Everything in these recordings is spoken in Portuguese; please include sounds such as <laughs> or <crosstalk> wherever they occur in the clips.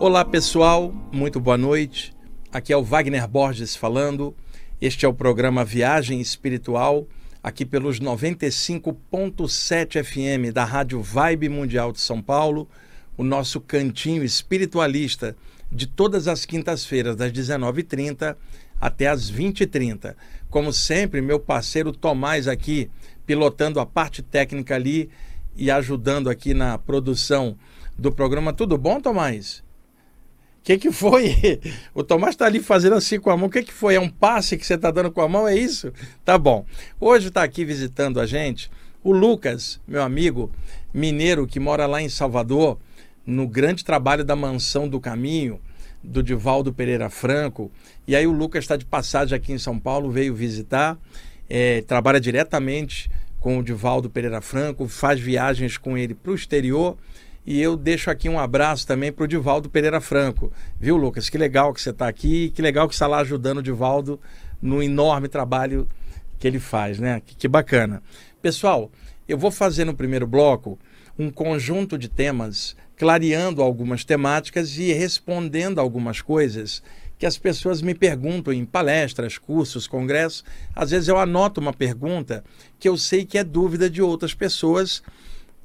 Olá pessoal, muito boa noite. Aqui é o Wagner Borges falando. Este é o programa Viagem Espiritual, aqui pelos 95.7 FM da Rádio Vibe Mundial de São Paulo, o nosso cantinho espiritualista de todas as quintas-feiras, das 19h30 até as 20h30. Como sempre, meu parceiro Tomás aqui, pilotando a parte técnica ali e ajudando aqui na produção do programa. Tudo bom, Tomás? O que, que foi? <laughs> O Tomás está ali fazendo assim com a mão. O que, que foi? É um passe que você está dando com a mão? É isso? Tá bom. Hoje está aqui visitando a gente o Lucas, meu amigo mineiro que mora lá em Salvador, no grande trabalho da Mansão do Caminho, do Divaldo Pereira Franco. E aí o Lucas está de passagem aqui em São Paulo, veio visitar, é, trabalha diretamente com o Divaldo Pereira Franco, faz viagens com ele para o exterior e eu deixo aqui um abraço também para o Divaldo Pereira Franco. Viu, Lucas? Que legal que você está aqui, que legal que está lá ajudando o Divaldo no enorme trabalho que ele faz, né? Que, que bacana. Pessoal, eu vou fazer no primeiro bloco um conjunto de temas, clareando algumas temáticas e respondendo algumas coisas que as pessoas me perguntam em palestras, cursos, congressos. Às vezes eu anoto uma pergunta que eu sei que é dúvida de outras pessoas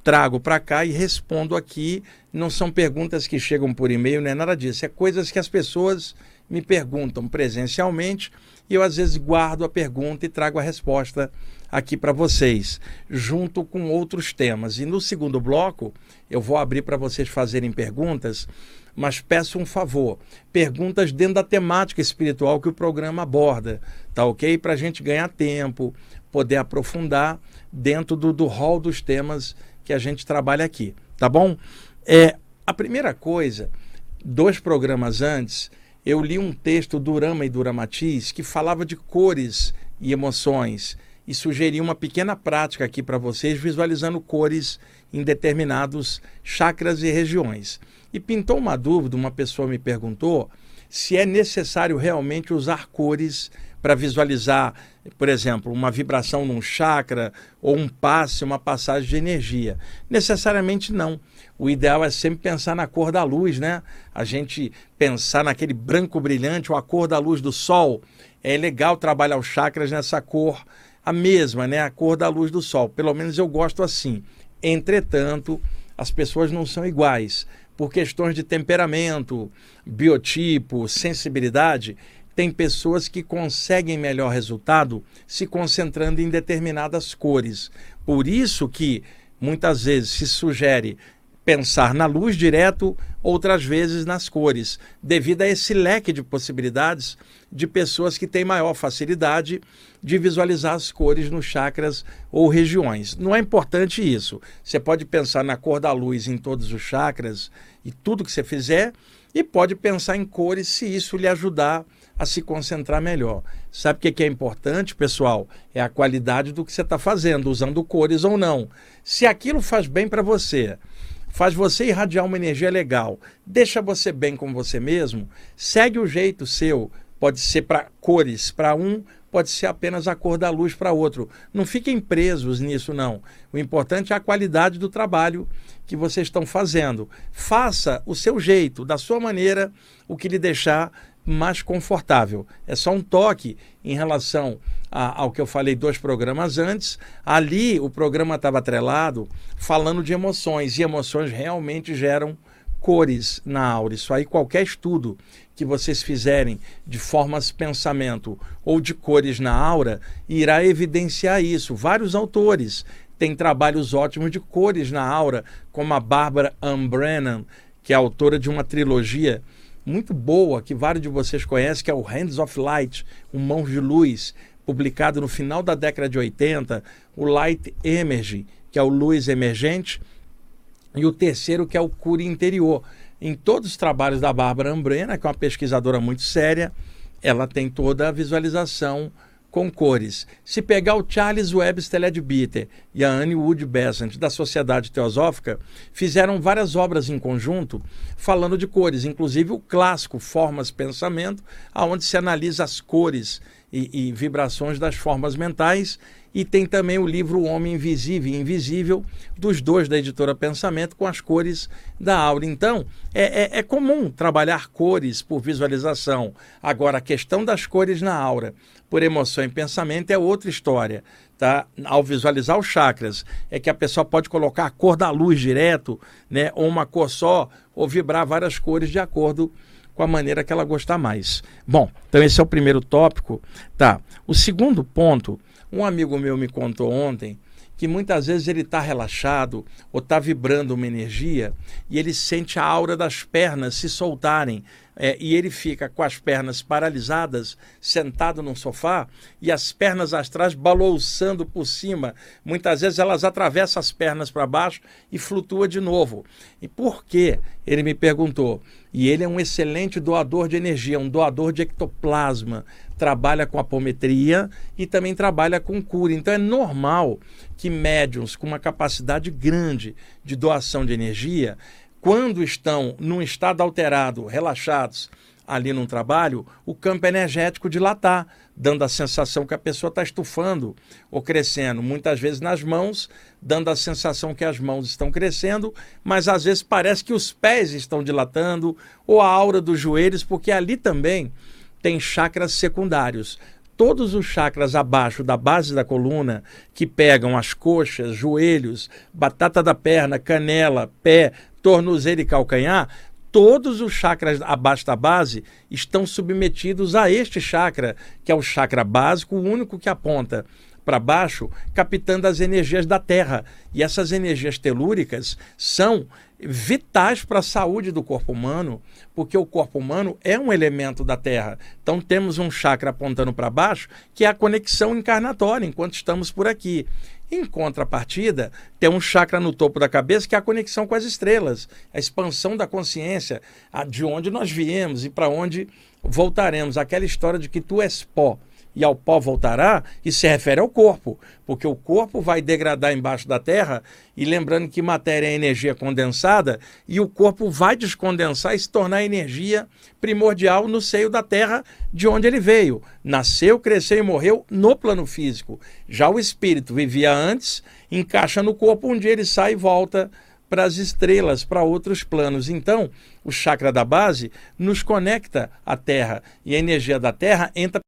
trago para cá e respondo aqui. Não são perguntas que chegam por e-mail, não é nada disso. É coisas que as pessoas me perguntam presencialmente e eu às vezes guardo a pergunta e trago a resposta aqui para vocês, junto com outros temas. E no segundo bloco, eu vou abrir para vocês fazerem perguntas, mas peço um favor: perguntas dentro da temática espiritual que o programa aborda, tá ok? Para a gente ganhar tempo, poder aprofundar dentro do, do hall dos temas que a gente trabalha aqui, tá bom? É, a primeira coisa, dois programas antes, eu li um texto do Rama e do Ramatiz que falava de cores e emoções e sugeri uma pequena prática aqui para vocês, visualizando cores em determinados chakras e regiões. E pintou uma dúvida, uma pessoa me perguntou se é necessário realmente usar cores para visualizar, por exemplo, uma vibração num chakra ou um passe, uma passagem de energia. Necessariamente não. O ideal é sempre pensar na cor da luz, né? A gente pensar naquele branco brilhante ou a cor da luz do sol. É legal trabalhar os chakras nessa cor, a mesma, né? A cor da luz do sol. Pelo menos eu gosto assim. Entretanto, as pessoas não são iguais. Por questões de temperamento, biotipo, sensibilidade, tem pessoas que conseguem melhor resultado se concentrando em determinadas cores. Por isso que muitas vezes se sugere pensar na luz direto, outras vezes nas cores, devido a esse leque de possibilidades de pessoas que têm maior facilidade de visualizar as cores nos chakras ou regiões. Não é importante isso. Você pode pensar na cor da luz em todos os chakras e tudo que você fizer, e pode pensar em cores se isso lhe ajudar a se concentrar melhor. Sabe o que é importante, pessoal? É a qualidade do que você está fazendo, usando cores ou não. Se aquilo faz bem para você, faz você irradiar uma energia legal, deixa você bem com você mesmo, segue o jeito seu. Pode ser para cores para um, pode ser apenas a cor da luz para outro. Não fiquem presos nisso, não. O importante é a qualidade do trabalho que vocês estão fazendo. Faça o seu jeito, da sua maneira, o que lhe deixar mais confortável. É só um toque em relação a, ao que eu falei dois programas antes. Ali o programa estava atrelado falando de emoções, e emoções realmente geram cores na aura. Isso aí, qualquer estudo que vocês fizerem de formas pensamento ou de cores na aura irá evidenciar isso. Vários autores têm trabalhos ótimos de cores na aura, como a Barbara Ann Brennan, que é autora de uma trilogia muito boa que vários de vocês conhecem, que é o Hands of Light, o Mãos de Luz, publicado no final da década de 80, o Light Emerge, que é o Luz Emergente, e o terceiro, que é o Cure Interior. Em todos os trabalhos da Bárbara Ambrena, que é uma pesquisadora muito séria, ela tem toda a visualização com cores. Se pegar o Charles Webster Leadbeater e a Anne Wood Besant da Sociedade Teosófica, fizeram várias obras em conjunto falando de cores, inclusive o clássico Formas Pensamento, aonde se analisa as cores e, e vibrações das formas mentais e tem também o livro O Homem Invisível e Invisível, dos dois da editora Pensamento, com as cores da aura. Então, é, é, é comum trabalhar cores por visualização. Agora, a questão das cores na aura por emoção e pensamento é outra história. Tá? Ao visualizar os chakras, é que a pessoa pode colocar a cor da luz direto, né? ou uma cor só, ou vibrar várias cores de acordo com a maneira que ela gostar mais. Bom, então esse é o primeiro tópico. Tá. O segundo ponto, um amigo meu me contou ontem que muitas vezes ele está relaxado ou está vibrando uma energia e ele sente a aura das pernas se soltarem é, e ele fica com as pernas paralisadas, sentado num sofá e as pernas atrás balouçando por cima. Muitas vezes elas atravessam as pernas para baixo e flutua de novo. E por quê? Ele me perguntou. E ele é um excelente doador de energia, um doador de ectoplasma. Trabalha com apometria e também trabalha com cura. Então é normal que médiums com uma capacidade grande de doação de energia quando estão num estado alterado, relaxados ali num trabalho, o campo energético dilatar, dando a sensação que a pessoa está estufando ou crescendo. Muitas vezes nas mãos, dando a sensação que as mãos estão crescendo, mas às vezes parece que os pés estão dilatando ou a aura dos joelhos, porque ali também tem chakras secundários. Todos os chakras abaixo da base da coluna, que pegam as coxas, joelhos, batata da perna, canela, pé, tornozelo e calcanhar, todos os chakras abaixo da base estão submetidos a este chakra, que é o chakra básico, o único que aponta para baixo, captando as energias da Terra. E essas energias telúricas são vitais para a saúde do corpo humano, porque o corpo humano é um elemento da Terra. Então temos um chakra apontando para baixo, que é a conexão encarnatória enquanto estamos por aqui. Em contrapartida, tem um chakra no topo da cabeça que é a conexão com as estrelas, a expansão da consciência, de onde nós viemos e para onde voltaremos. Aquela história de que tu és pó e ao pó voltará, isso se refere ao corpo, porque o corpo vai degradar embaixo da terra, e lembrando que matéria é energia condensada, e o corpo vai descondensar e se tornar energia primordial no seio da terra de onde ele veio. Nasceu, cresceu e morreu no plano físico. Já o espírito vivia antes, encaixa no corpo, um ele sai e volta para as estrelas, para outros planos. Então, o chakra da base nos conecta à Terra e a energia da Terra entra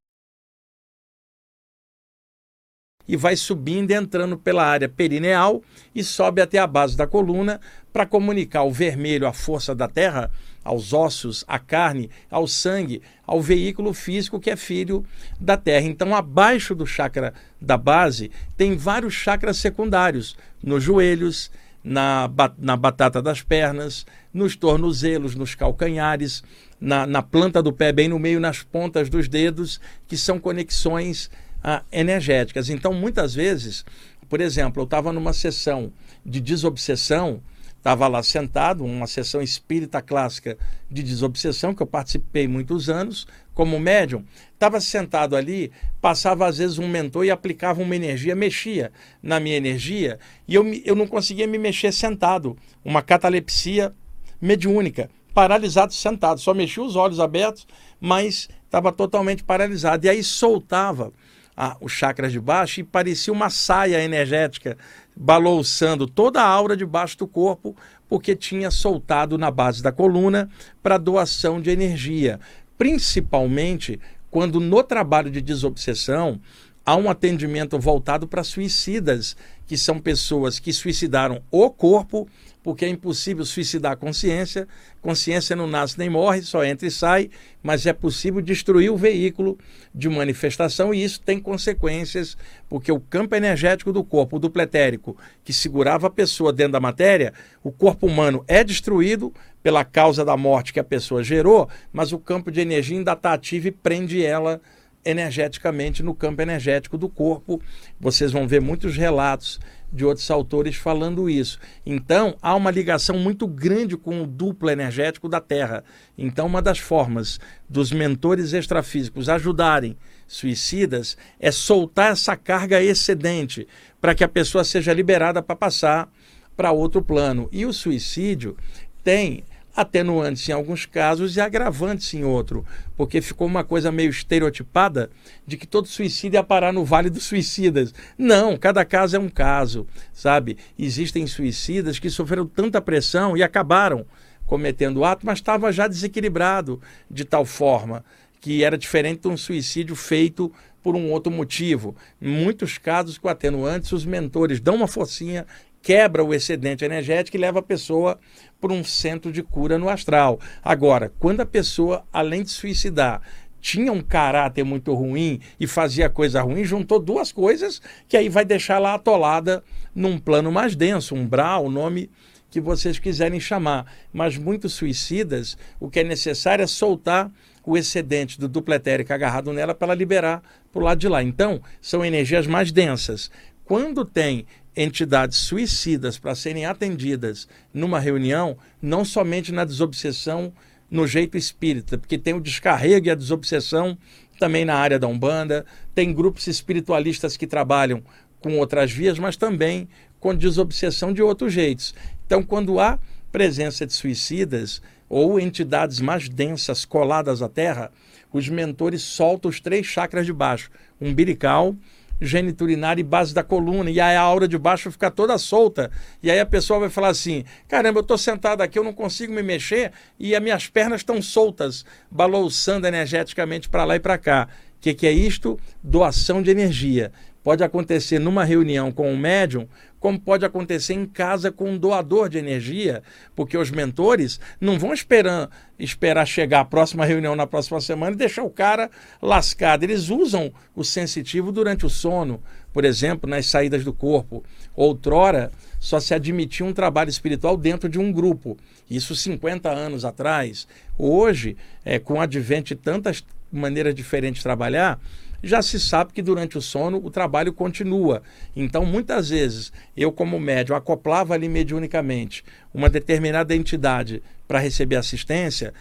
e vai subindo, entrando pela área perineal e sobe até a base da coluna para comunicar o vermelho, a força da terra, aos ossos, à carne, ao sangue, ao veículo físico que é filho da terra. Então, abaixo do chakra da base, tem vários chakras secundários, nos joelhos, na, na batata das pernas, nos tornozelos, nos calcanhares, na, na planta do pé, bem no meio, nas pontas dos dedos, que são conexões ah, energéticas. Então, muitas vezes, por exemplo, eu estava numa sessão de desobsessão, estava lá sentado, uma sessão espírita clássica de desobsessão, que eu participei muitos anos como médium, estava sentado ali, passava às vezes um mentor e aplicava uma energia, mexia na minha energia, e eu, eu não conseguia me mexer sentado, uma catalepsia mediúnica, paralisado sentado, só mexia os olhos abertos, mas estava totalmente paralisado, e aí soltava a, os chakras de baixo e parecia uma saia energética balouçando toda a aura debaixo do corpo, porque tinha soltado na base da coluna para doação de energia. Principalmente quando no trabalho de desobsessão há um atendimento voltado para suicidas, que são pessoas que suicidaram o corpo porque é impossível suicidar a consciência. Consciência não nasce nem morre, só entra e sai, mas é possível destruir o veículo de manifestação e isso tem consequências, porque o campo energético do corpo, o dupletérico, que segurava a pessoa dentro da matéria, o corpo humano é destruído pela causa da morte que a pessoa gerou, mas o campo de energia ainda está ativo e prende ela energeticamente no campo energético do corpo. Vocês vão ver muitos relatos de outros autores falando isso. Então, há uma ligação muito grande com o duplo energético da Terra. Então, uma das formas dos mentores extrafísicos ajudarem suicidas é soltar essa carga excedente para que a pessoa seja liberada para passar para outro plano. E o suicídio tem atenuantes em alguns casos e agravantes em outro, porque ficou uma coisa meio estereotipada de que todo suicídio ia parar no Vale dos Suicidas. Não, cada caso é um caso, sabe? Existem suicidas que sofreram tanta pressão e acabaram cometendo o ato, mas estava já desequilibrado de tal forma que era diferente de um suicídio feito por um outro motivo. Em muitos casos, com atenuantes, os mentores dão uma forcinha, quebra o excedente energético e leva a pessoa para um centro de cura no astral. Agora, quando a pessoa, além de suicidar, tinha um caráter muito ruim e fazia coisa ruim, juntou duas coisas que aí vai deixar lá atolada num plano mais denso, um umbral, o nome que vocês quiserem chamar. Mas muitos suicidas, o que é necessário é soltar o excedente do duplo etérico agarrado nela para ela liberar para o lado de lá. Então, são energias mais densas. Quando tem entidades suicidas para serem atendidas numa reunião, não somente na desobsessão no jeito espírita, porque tem o descarrego e a desobsessão também na área da Umbanda, tem grupos espiritualistas que trabalham com outras vias, mas também com desobsessão de outros jeitos. Então, quando há presença de suicidas ou entidades mais densas coladas à Terra, os mentores soltam os três chakras de baixo: umbilical, geniturinário e base da coluna. E aí a aura de baixo fica toda solta. E aí a pessoa vai falar assim: caramba, eu estou sentado aqui, eu não consigo me mexer e as minhas pernas estão soltas, balouçando energeticamente para lá e para cá. O que, que é isto? Doação de energia. Pode acontecer numa reunião com um médium, como pode acontecer em casa com um doador de energia, porque os mentores não vão esperar, esperar chegar a próxima reunião na próxima semana e deixar o cara lascado. Eles usam o sensitivo durante o sono, por exemplo, nas saídas do corpo. Outrora, só se admitia um trabalho espiritual dentro de um grupo. Isso 50 anos atrás. Hoje, é, com o advento de tantas maneiras diferentes de trabalhar, já se sabe que durante o sono o trabalho continua. Então, muitas vezes, eu, como médium, acoplava ali mediunicamente uma determinada entidade para receber assistência.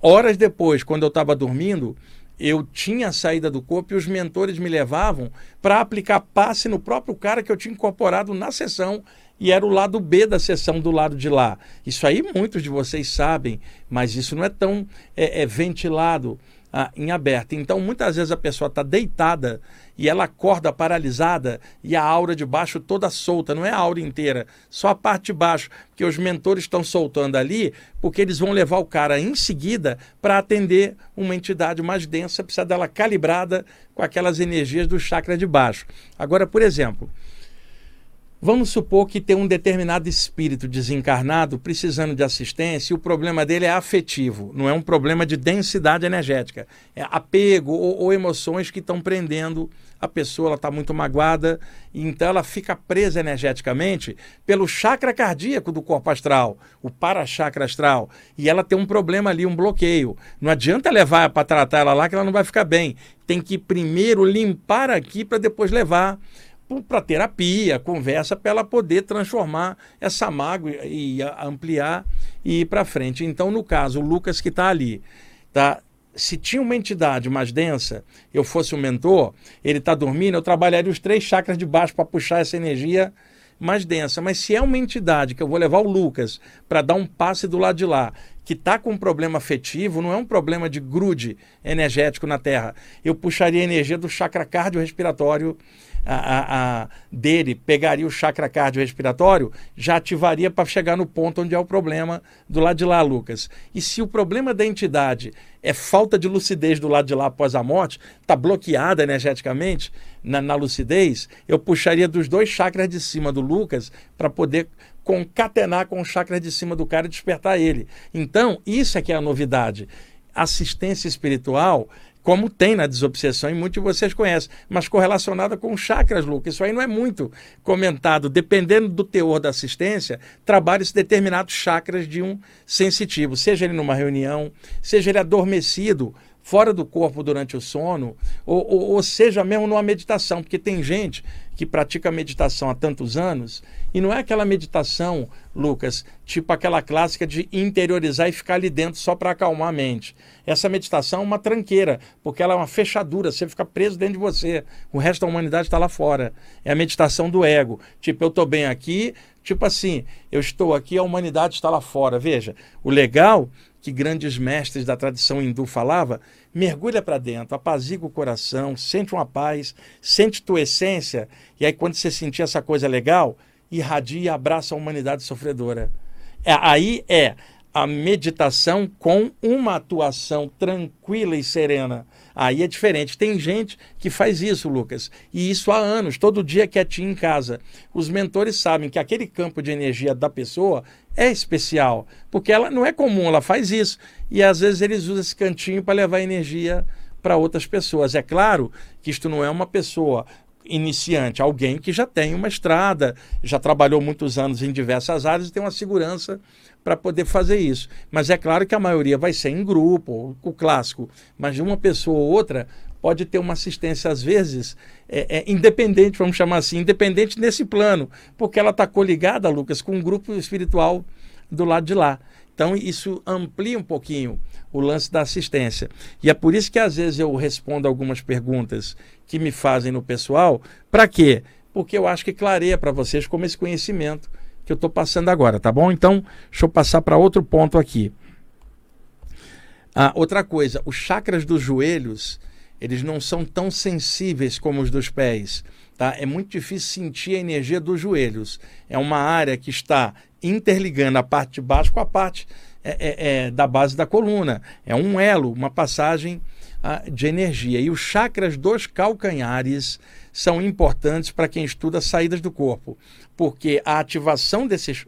Horas depois, quando eu estava dormindo, eu tinha a saída do corpo e os mentores me levavam para aplicar passe no próprio cara que eu tinha incorporado na sessão e era o lado B da sessão do lado de lá. Isso aí muitos de vocês sabem, mas isso não é tão é, é ventilado ah, em aberto. Então, muitas vezes a pessoa está deitada e ela acorda paralisada e a aura de baixo toda solta, não é a aura inteira, só a parte de baixo, que os mentores estão soltando ali, porque eles vão levar o cara em seguida para atender uma entidade mais densa, precisa dela calibrada com aquelas energias do chakra de baixo. Agora, por exemplo, Vamos supor que tem um determinado espírito desencarnado precisando de assistência e o problema dele é afetivo, não é um problema de densidade energética. É apego ou, ou emoções que estão prendendo a pessoa, ela está muito magoada, então ela fica presa energeticamente pelo chakra cardíaco do corpo astral, o para-chakra astral, e ela tem um problema ali, um bloqueio. Não adianta levar para tratar ela lá que ela não vai ficar bem. Tem que primeiro limpar aqui para depois levar para terapia, conversa, para ela poder transformar essa mágoa e ampliar e ir para frente. Então, no caso, o Lucas que está ali, tá? se tinha uma entidade mais densa, eu fosse o um mentor, ele está dormindo, eu trabalharia os três chakras de baixo para puxar essa energia mais densa. Mas se é uma entidade que eu vou levar o Lucas para dar um passe do lado de lá, que está com um problema afetivo, não é um problema de grude energético na Terra. Eu puxaria a energia do chakra cardiorrespiratório a, a, a, dele pegaria o chakra cardiorrespiratório, já ativaria para chegar no ponto onde é o problema do lado de lá, Lucas. E se o problema da entidade é falta de lucidez do lado de lá após a morte, está bloqueada energeticamente na, na lucidez, eu puxaria dos dois chakras de cima do Lucas para poder concatenar com o chakra de cima do cara e despertar ele. Então, isso é que é a novidade. Assistência espiritual como tem na desobsessão, e muitos de vocês conhecem, mas correlacionada com chakras, Lucas. Isso aí não é muito comentado. Dependendo do teor da assistência, trabalha-se determinados chakras de um sensitivo, seja ele numa reunião, seja ele adormecido fora do corpo durante o sono, ou, ou, ou, seja mesmo numa meditação, porque tem gente que pratica meditação há tantos anos, e não é aquela meditação, Lucas, tipo aquela clássica de interiorizar e ficar ali dentro só para acalmar a mente. Essa meditação é uma tranqueira, porque ela é uma fechadura, você fica preso dentro de você. O resto da humanidade está lá fora. É a meditação do ego. Tipo, eu estou bem aqui, tipo assim, eu estou aqui, a humanidade está lá fora. Veja, o legal que grandes mestres da tradição hindu falava, mergulha para dentro, apazigua o coração, sente uma paz, sente tua essência, e aí quando você sentir essa coisa legal, irradia e abraça a humanidade sofredora. É, aí é a meditação com uma atuação tranquila e serena. Aí é diferente. Tem gente que faz isso, Lucas, e isso há anos, todo dia quietinho em casa. Os mentores sabem que aquele campo de energia da pessoa é especial, porque ela não é comum, ela faz isso. E às vezes eles usam esse cantinho para levar energia para outras pessoas. É claro que isto não é uma pessoa iniciante, alguém que já tem uma estrada, já trabalhou muitos anos em diversas áreas e tem uma segurança para poder fazer isso. Mas é claro que a maioria vai ser em grupo, o clássico. Mas de uma pessoa ou outra pode ter uma assistência, às vezes, é, é, independente, vamos chamar assim, independente nesse plano, porque ela está coligada, Lucas, com um grupo espiritual do lado de lá. Então, isso amplia um pouquinho o lance da assistência. E é por isso que, às vezes, eu respondo algumas perguntas que me fazem no pessoal. Para quê? Porque eu acho que clareia para vocês como esse conhecimento que eu estou passando agora, tá bom? Então, deixa eu passar para outro ponto aqui. Ah, outra coisa, os chakras dos joelhos, eles não são tão sensíveis como os dos pés. Tá? É muito difícil sentir a energia dos joelhos. É uma área que está interligando a parte de baixo com a parte é, é, é, da base da coluna. É um elo, uma passagem ah, de energia. E os chakras dos calcanhares são importantes para quem estuda saídas do corpo, porque a ativação desses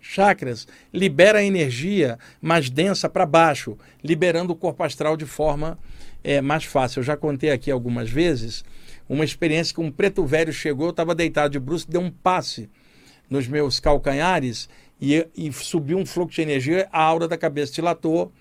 chakras libera energia mais densa para baixo, liberando o corpo astral de forma é, mais fácil. Eu já contei aqui algumas vezes uma experiência que um preto velho chegou, eu estava deitado de bruxo, deu um passe nos meus calcanhares e, e subiu um fluxo de energia, a aura da cabeça dilatou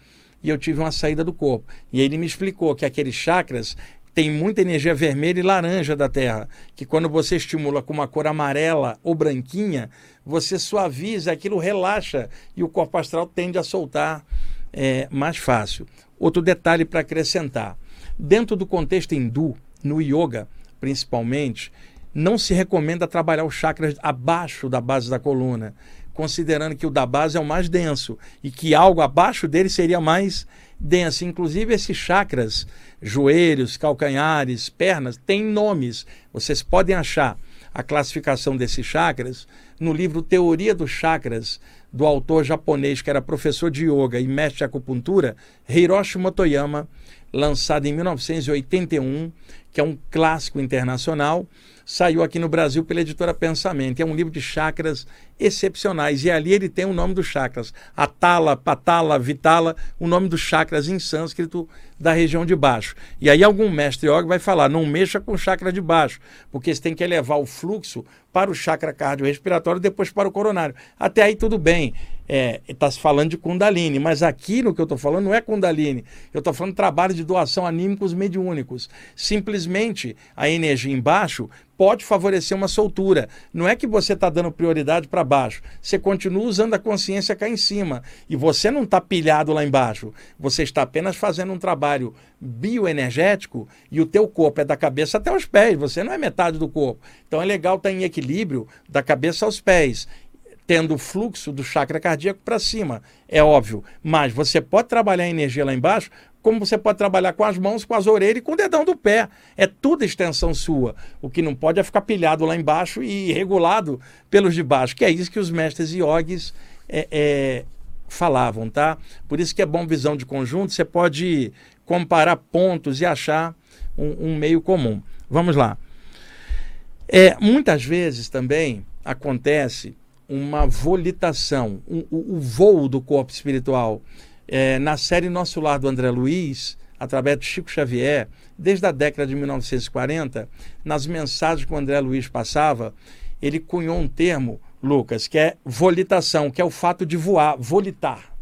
e eu tive uma saída do corpo. E ele me explicou que aqueles chakras tem muita energia vermelha e laranja da Terra, que quando você estimula com uma cor amarela ou branquinha, você suaviza, aquilo relaxa e o corpo astral tende a soltar é, mais fácil. Outro detalhe para acrescentar: dentro do contexto hindu, no yoga principalmente, não se recomenda trabalhar os chakras abaixo da base da coluna, considerando que o da base é o mais denso e que algo abaixo dele seria mais denso. Inclusive, esses chakras, joelhos, calcanhares, pernas, têm nomes. Vocês podem achar a classificação desses chakras no livro Teoria dos Chakras, do autor japonês que era professor de yoga e mestre de acupuntura, Hiroshi Motoyama, lançado em 1981, que é um clássico internacional saiu aqui no Brasil pela editora Pensamento. É um livro de chakras excepcionais. E ali ele tem o nome dos chakras: Atala, Patala, Vitala, o nome dos chakras em sânscrito da região de baixo. E aí algum mestre yoga vai falar: não mexa com o chakra de baixo, porque você tem que elevar o fluxo para o chakra cardiorrespiratório depois para o coronário. Até aí tudo bem. Está é, se falando de Kundalini, mas aqui no que eu estou falando não é Kundalini. Eu estou falando trabalho de doação anímicos mediúnicos. Simplesmente a energia embaixo pode favorecer uma soltura. Não é que você está dando prioridade para baixo. Você continua usando a consciência cá em cima. E você não está pilhado lá embaixo. Você está apenas fazendo um trabalho bioenergético e o teu corpo é da cabeça até os pés. Você não é metade do corpo. Então é legal estar tá em equilíbrio da cabeça aos pés tendo o fluxo do chakra cardíaco para cima, é óbvio. Mas você pode trabalhar a energia lá embaixo como você pode trabalhar com as mãos, com as orelhas e com o dedão do pé. É tudo extensão sua. O que não pode é ficar pilhado lá embaixo e regulado pelos de baixo, que é isso que os mestres iogues é, é, falavam, tá? Por isso que é bom visão de conjunto, você pode comparar pontos e achar um, um meio comum. Vamos lá. É, muitas vezes também acontece uma volitação, um, o, voo do corpo espiritual é, na série Nosso Lar do André Luiz, através de Chico Xavier, desde a década de 1940, nas mensagens que o André Luiz passava, ele cunhou um termo, Lucas, que é volitação, que é o fato de voar, volitar.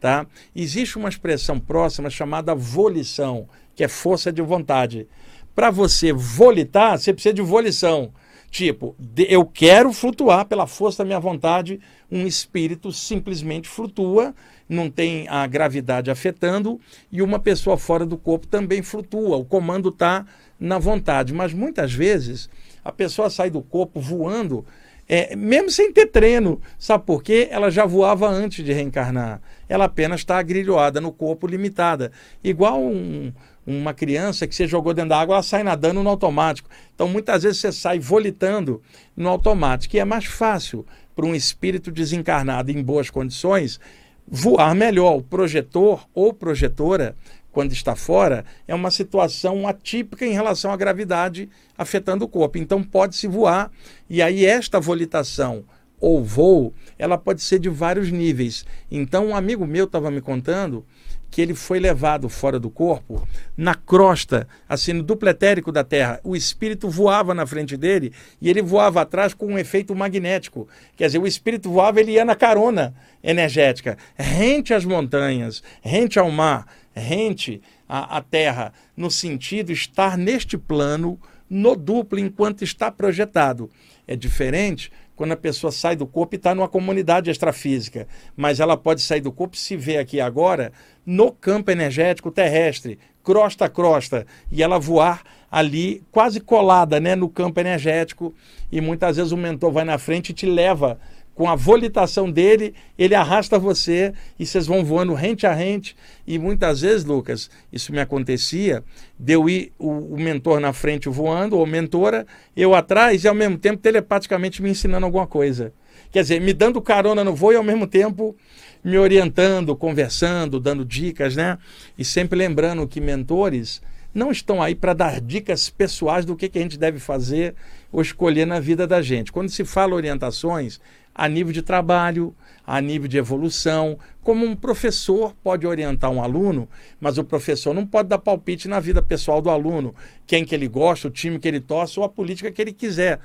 Tá? Existe uma expressão próxima chamada volição, que é força de vontade. Para você volitar, você precisa de volição. Tipo, eu quero flutuar pela força da minha vontade, um espírito simplesmente flutua, não tem a gravidade afetando, e uma pessoa fora do corpo também flutua. O comando está na vontade. Mas muitas vezes a pessoa sai do corpo voando, é, mesmo sem ter treino. Sabe por quê? Ela já voava antes de reencarnar. Ela apenas está agrilhoada no corpo, limitada. Igual um uma criança que você jogou dentro da água, ela sai nadando no automático. Então, muitas vezes você sai volitando no automático. E é mais fácil para um espírito desencarnado em boas condições voar melhor. O projetor ou projetora, quando está fora, é uma situação atípica em relação à gravidade afetando o corpo. Então, pode-se voar. E aí, esta volitação ou voo, ela pode ser de vários níveis. Então, um amigo meu estava me contando que ele foi levado fora do corpo, na crosta, assim, no duplo etérico da Terra. O espírito voava na frente dele e ele voava atrás com um efeito magnético. Quer dizer, o espírito voava, ele ia na carona energética, rente às montanhas, rente ao mar, rente à, à Terra, no sentido estar neste plano, no duplo, enquanto está projetado. É diferente quando a pessoa sai do corpo e está numa comunidade extrafísica. Mas ela pode sair do corpo e se ver aqui agora no campo energético terrestre, crosta a crosta, e ela voar ali quase colada né, no campo energético. E muitas vezes o mentor vai na frente e te leva com a volitação dele, ele arrasta você e vocês vão voando rente a rente. E muitas vezes, Lucas, isso me acontecia, de eu ir o, o mentor na frente voando, ou mentora, eu atrás e ao mesmo tempo telepaticamente me ensinando alguma coisa. Quer dizer, me dando carona no voo e ao mesmo tempo me orientando, conversando, dando dicas, né? E sempre lembrando que mentores não estão aí para dar dicas pessoais do que, que a gente deve fazer ou escolher na vida da gente. Quando se fala orientações, a nível de trabalho, a nível de evolução. Como um professor pode orientar um aluno, mas o professor não pode dar palpite na vida pessoal do aluno, quem que ele gosta, o time que ele torce ou a política que ele quiser.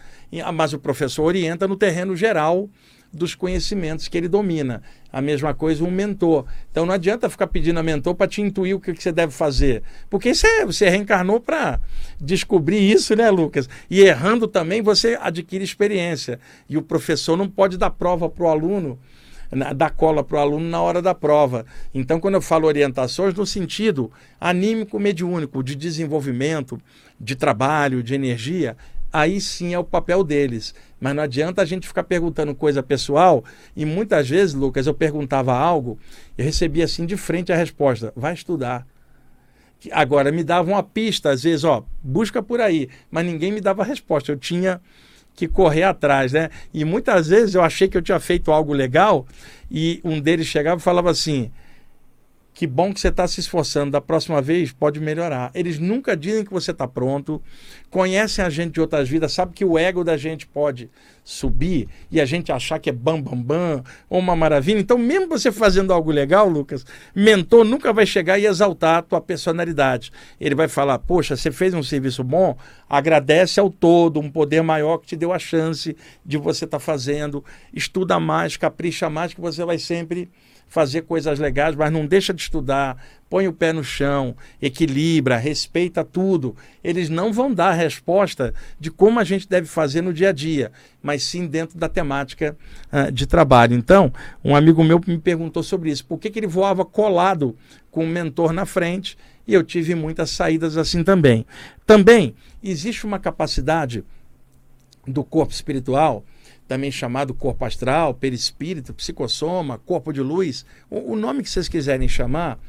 Mas o professor orienta no terreno geral dos conhecimentos que ele domina. A mesma coisa um mentor. Então não adianta ficar pedindo a mentor para te intuir o que, que, você deve fazer. Porque você, você reencarnou para descobrir isso, né, Lucas? E errando também você adquire experiência. E o professor não pode dar prova para o aluno dar cola para o aluno na hora da prova. Então, quando eu falo orientações, no sentido anímico mediúnico, de desenvolvimento, de trabalho, de energia, aí sim é o papel deles. Mas não adianta a gente ficar perguntando coisa pessoal. E muitas vezes, Lucas, eu perguntava algo e recebia assim de frente a resposta: vai estudar. Agora, me dava uma pista, às vezes, ó, busca por aí. Mas ninguém me dava resposta. Eu tinha que correr atrás, né? E muitas vezes eu achei que eu tinha feito algo legal e um deles chegava e falava assim: que bom que você está se esforçando, da próxima vez pode melhorar. Eles nunca dizem que você está pronto, conhecem a gente de outras vidas, sabe que o ego da gente pode subir e a gente achar que é bam, bam, bam, ou uma maravilha. Então, mesmo você fazendo algo legal, Lucas, mentor nunca vai chegar e exaltar a tua personalidade. Ele vai falar, poxa, você fez um serviço bom, agradece ao todo, um poder maior que te deu a chance de você estar tá fazendo, estuda mais, capricha mais, que você vai sempre fazer coisas legais, mas não deixa de estudar, põe o pé no chão, equilibra, respeita tudo. Eles não vão dar a resposta de como a gente deve fazer no dia a dia, mas sim dentro da temática uh, de trabalho. Então, um amigo meu me perguntou sobre isso, por que, que ele voava colado com o mentor na frente, e eu tive muitas saídas assim também. Também existe uma capacidade do corpo espiritual também chamado corpo astral, perispírito, psicossoma, corpo de luz, o, o nome que vocês quiserem chamar,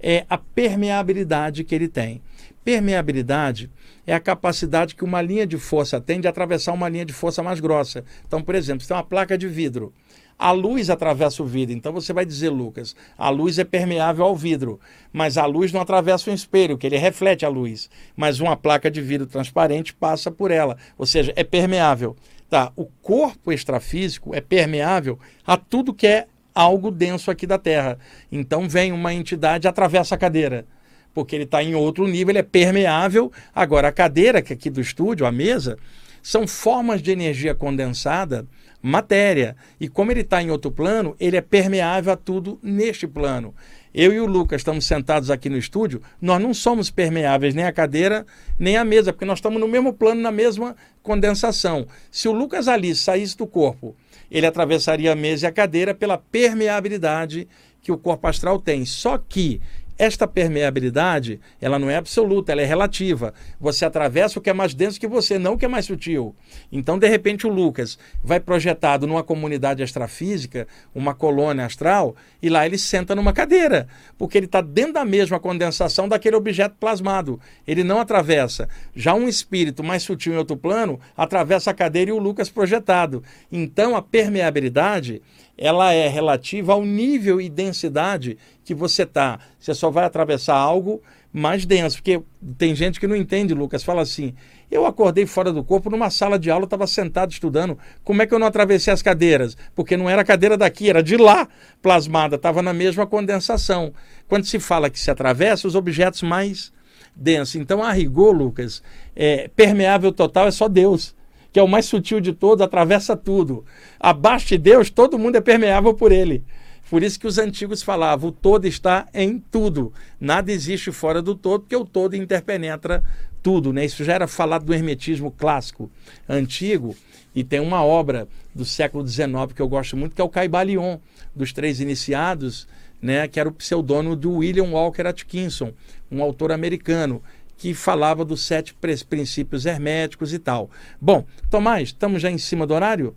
é a permeabilidade que ele tem. Permeabilidade é a capacidade que uma linha de força tem de atravessar uma linha de força mais grossa. Então, por exemplo, você tem uma placa de vidro. A luz atravessa o vidro. Então você vai dizer, Lucas, a luz é permeável ao vidro, mas a luz não atravessa um espelho, que ele reflete a luz. Mas uma placa de vidro transparente passa por ela, ou seja, é permeável. Tá, o corpo extrafísico é permeável a tudo que é algo denso aqui da Terra. Então vem uma entidade atravessa a cadeira, porque ele está em outro nível, ele é permeável. Agora a cadeira que aqui do estúdio, a mesa, São formas de energia condensada, matéria. E como ele está em outro plano, ele é permeável a tudo neste plano. Eu e o Lucas estamos sentados aqui no estúdio, nós não somos permeáveis nem a cadeira, nem a mesa, porque nós estamos no mesmo plano, na mesma condensação. Se o Lucas ali saísse do corpo, ele atravessaria a mesa e a cadeira pela permeabilidade que o corpo astral tem. Só que esta permeabilidade, ela não é absoluta, ela é relativa. Você atravessa o que é mais denso que você, não o que é mais sutil. Então, de repente, o Lucas vai projetado numa comunidade astrafísica, uma colônia astral, e lá ele senta numa cadeira, porque ele está dentro da mesma condensação daquele objeto plasmado. Ele não atravessa. Já um espírito mais sutil em outro plano atravessa a cadeira e o Lucas projetado. Então, a permeabilidade ela é relativa ao nível e densidade que você está. Você só vai atravessar algo mais denso, porque tem gente que não entende, Lucas, fala assim: eu acordei fora do corpo numa sala de aula, estava sentado estudando. Como é que eu não atravessei as cadeiras? Porque não era a cadeira daqui, era de lá plasmada, estava na mesma condensação. Quando se fala que se atravessa, os objetos mais densos. Então, a rigor, Lucas, é, permeável total é só Deus que é o mais sutil de todos, atravessa tudo. Abaixo de Deus, todo mundo é permeável por ele. Por isso que os antigos falavam: o todo está em tudo. Nada existe fora do todo, porque o todo interpenetra tudo. Né? Isso já era falado do hermetismo clássico antigo. E tem uma obra do século XIX que eu gosto muito, que é o Caibalion, dos Três Iniciados, né? que era o pseudônimo do William Walker Atkinson, um autor americano que falava dos sete princípios herméticos e tal. Bom, Tomás, estamos já em cima do horário?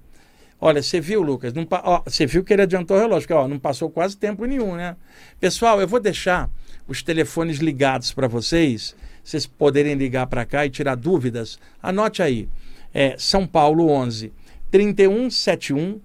Olha, você viu, Lucas? Não, ó, você viu que ele adiantou o relógio, que ó, não passou quase tempo nenhum, né? Pessoal, eu vou deixar os telefones ligados para vocês, vocês poderem ligar para cá e tirar dúvidas. Anote aí. É São Paulo 11 3171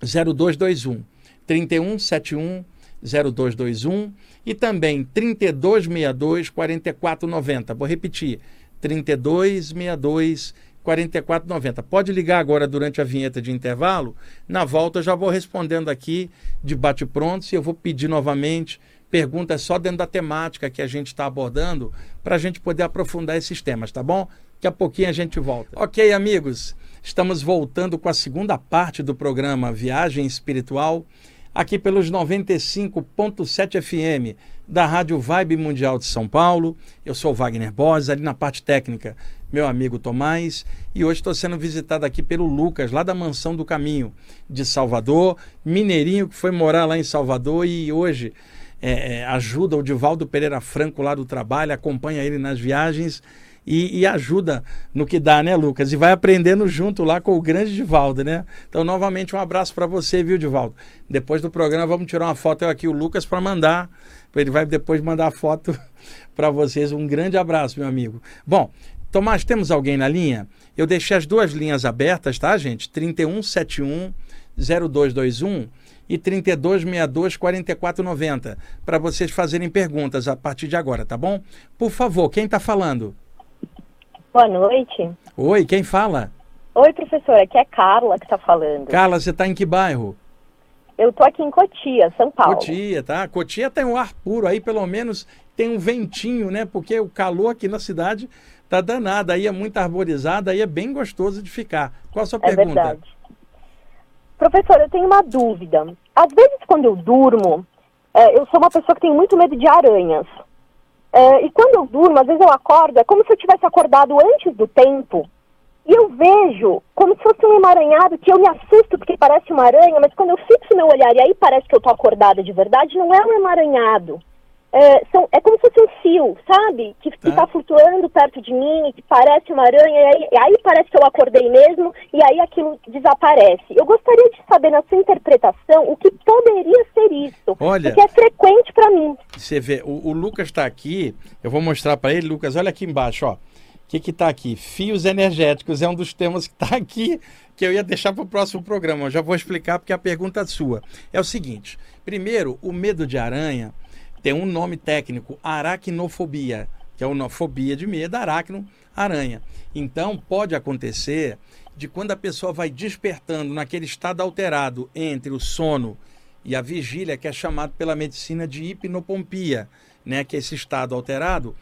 0221. 3171 0221 e também 3262 4490. Vou repetir: 3262 4490. Pode ligar agora durante a vinheta de intervalo. Na volta eu já vou respondendo aqui de bate-pronto. Se eu vou pedir novamente perguntas só dentro da temática que a gente está abordando para a gente poder aprofundar esses temas, tá bom? Daqui a pouquinho a gente volta. Ok, amigos, estamos voltando com a segunda parte do programa Viagem Espiritual aqui pelos 95.7 FM da Rádio Vibe Mundial de São Paulo. Eu sou Wagner Borges, ali na parte técnica, meu amigo Tomás, e hoje estou sendo visitado aqui pelo Lucas, lá da Mansão do Caminho de Salvador, mineirinho que foi morar lá em Salvador e hoje é, é ajuda o Divaldo Pereira Franco lá do trabalho, acompanha ele nas viagens e, e, ajuda no que dá, né, Lucas? E vai aprendendo junto lá com o grande Divaldo, né? Então, novamente, um abraço para você, viu, Divaldo? Depois do programa, vamos tirar uma foto aqui, o Lucas, para mandar. Ele vai depois mandar a foto <laughs> para vocês. Um grande abraço, meu amigo. Bom, Tomás, temos alguém na linha? Eu deixei as duas linhas abertas, tá, gente? 3171 0221 e 3262 4490 para vocês fazerem perguntas a partir de agora, tá bom? Por favor, quem está falando? Boa noite. Oi, quem fala? Oi, professora, aqui é Carla que está falando. Carla, você está em que bairro? Eu tô aqui em Cotia, São Paulo. Cotia, tá? Cotia tem um ar puro aí, pelo menos tem um ventinho, né? Porque o calor aqui na cidade tá danado. Aí é muito arborizado, aí é bem gostoso de ficar. Qual a sua é pergunta? Verdade. Professor, eu tenho uma dúvida. Às vezes, quando eu durmo, é, eu sou uma pessoa que tem muito medo de aranhas. É, e quando eu durmo, às vezes eu acordo, é como se eu tivesse acordado antes do tempo. E eu vejo como se fosse um emaranhado que eu me assusto porque parece uma aranha, mas quando eu fixo meu olhar e aí parece que eu tô acordada de verdade, não é um emaranhado. É, são, é como se fosse um fio, sabe? Que está tá flutuando perto de mim, que parece uma aranha, e aí, e aí, parece que eu acordei mesmo, e aí aquilo desaparece. Eu gostaria de saber, na sua interpretação, o que poderia ser isso. Olha, porque é frequente para mim. Você vê, o, o Lucas está aqui, eu vou mostrar para ele, Lucas, olha aqui embaixo, ó. O que está aqui? Fios energéticos é um dos temas que está aqui, que eu ia deixar para o próximo programa. Eu já vou explicar porque a pergunta é sua. É o seguinte: primeiro, o medo de aranha tem um nome técnico, aracnofobia, que é uma fobia de medo, aracno, aranha. Então, pode acontecer de quando a pessoa vai despertando naquele estado alterado entre o sono e a vigília, que é chamado pela medicina de hipnopompia, né, que é esse estado alterado,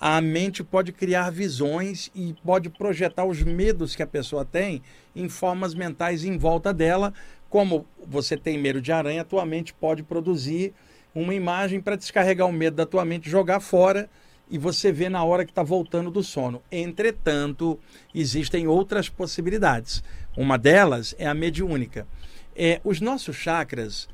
a mente pode criar visões e pode projetar os medos que a pessoa tem em formas mentais em volta dela. Como você tem medo de aranha, a tua mente pode produzir uma imagem para descarregar o medo da tua mente, jogar fora e você vê na hora que está voltando do sono. Entretanto, existem outras possibilidades. Uma delas é a mediúnica. É, os nossos chakras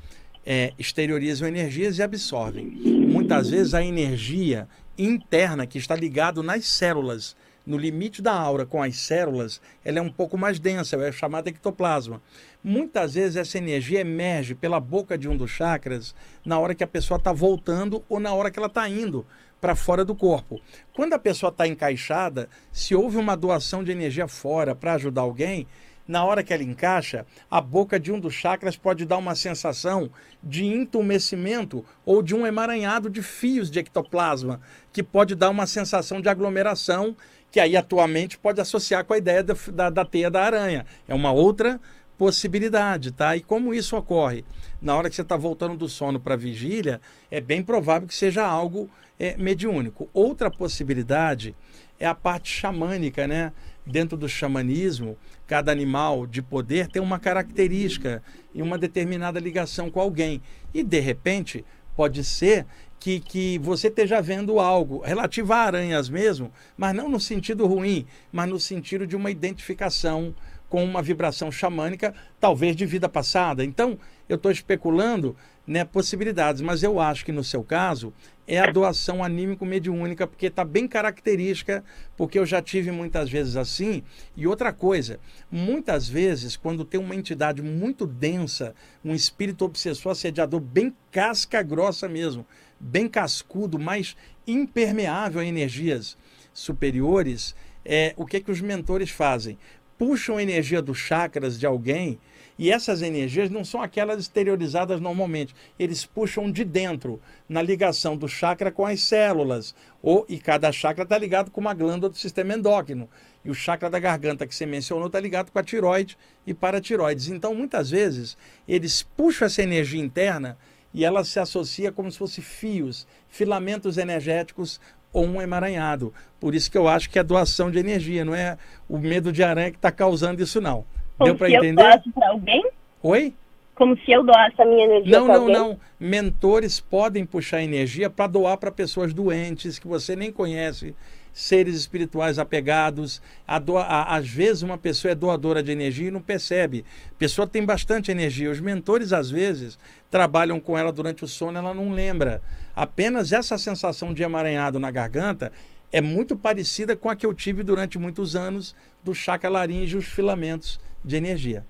é, exteriorizam energias e absorvem. Muitas vezes a energia interna que está ligado nas células, no limite da aura com as células, ela é um pouco mais densa, é chamada ectoplasma. Muitas vezes essa energia emerge pela boca de um dos chakras na hora que a pessoa está voltando ou na hora que ela está indo para fora do corpo. Quando a pessoa está encaixada, se houve uma doação de energia fora para ajudar alguém, na hora que ela encaixa, a boca de um dos chakras pode dar uma sensação de entumecimento ou de um emaranhado de fios de ectoplasma, que pode dar uma sensação de aglomeração, que aí atualmente pode associar com a ideia da, da, da teia da aranha. É uma outra possibilidade, tá? E como isso ocorre? Na hora que você está voltando do sono para a vigília, é bem provável que seja algo é, mediúnico. Outra possibilidade é a parte xamânica, né? Dentro do xamanismo, cada animal de poder tem uma característica e uma determinada ligação com alguém. E, de repente, pode ser que, que você esteja vendo algo relativo a aranhas mesmo, mas não no sentido ruim, mas no sentido de uma identificação com uma vibração xamânica, talvez de vida passada. Então, eu estou especulando né, possibilidades, mas eu acho que no seu caso é a doação anímico-mediúnica, porque está bem característica, porque eu já tive muitas vezes assim. E outra coisa, muitas vezes, quando tem uma entidade muito densa, um espírito obsessor, assediador, bem casca grossa mesmo, bem cascudo, mais impermeável a energias superiores, é, o que, que os mentores fazem? Puxam a energia dos chakras de alguém e essas energias não são aquelas exteriorizadas normalmente. Eles puxam de dentro, na ligação do chakra com as células. Ou, e cada chakra está ligado com uma glândula do sistema endócrino. E o chakra da garganta que você mencionou está ligado com a tiroide e paratiroides. Então, muitas vezes, eles puxam essa energia interna e ela se associa como se fosse fios, filamentos energéticos ou um emaranhado. Por isso que eu acho que é doação de energia, não é o medo de aranha que está causando isso, não. Como Deu para entender? Eu doasse para alguém? Oi? Como se eu doasse a minha energia Não, não, alguém? não. Mentores podem puxar energia para doar para pessoas doentes que você nem conhece, seres espirituais apegados. A a, às vezes uma pessoa é doadora de energia e não percebe. A pessoa tem bastante energia. Os mentores, às vezes, trabalham com ela durante o sono, ela não lembra. Apenas essa sensação de emaranhado na garganta é muito parecida com a que eu tive durante muitos anos do chakra laríngeo e os filamentos de energia.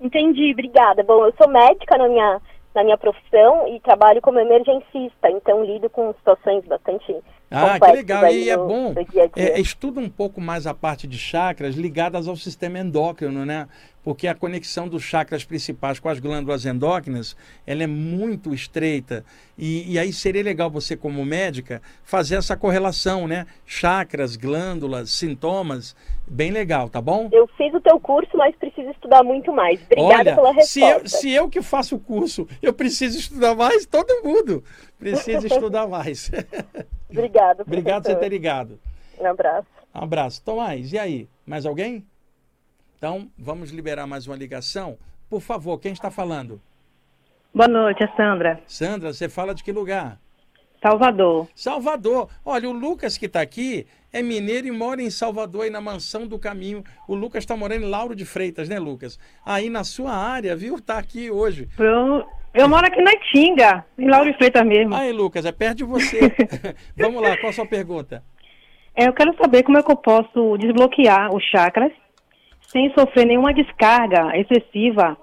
Entendi, obrigada. Bom, eu sou médica na minha, na minha profissão e trabalho como emergencista, então lido com situações bastante ah, que legal. E é bom, dia dia. É, estuda um pouco mais a parte de chakras ligadas ao sistema endócrino, né? Porque a conexão dos chakras principais com as glândulas endócrinas, ela é muito estreita. E, e aí seria legal você, como médica, fazer essa correlação, né? Chakras, glândulas, sintomas, bem legal, tá bom? Eu fiz o teu curso, mas preciso estudar muito mais. Obrigada Olha, pela resposta. Se eu, se eu que faço o curso, eu preciso estudar mais, todo mundo precisa <laughs> estudar mais. Obrigado. <laughs> Obrigado por você ter ligado. Um abraço. Um abraço. Tomás, e aí? Mais alguém? Então, vamos liberar mais uma ligação. Por favor, quem está falando? Boa noite, é Sandra. Sandra, você fala de que lugar? Salvador. Salvador. Olha, o Lucas que está aqui é mineiro e mora em Salvador, aí na Mansão do Caminho. O Lucas está morando em Lauro de Freitas, né, Lucas? Aí na sua área, viu? Está aqui hoje. Eu, eu moro aqui na Tinga, em Lauro de Freitas mesmo. Aí, Lucas, é perto de você. <laughs> Vamos lá, qual a sua pergunta? É, eu quero saber como é que eu posso desbloquear os chakras sem sofrer nenhuma descarga excessiva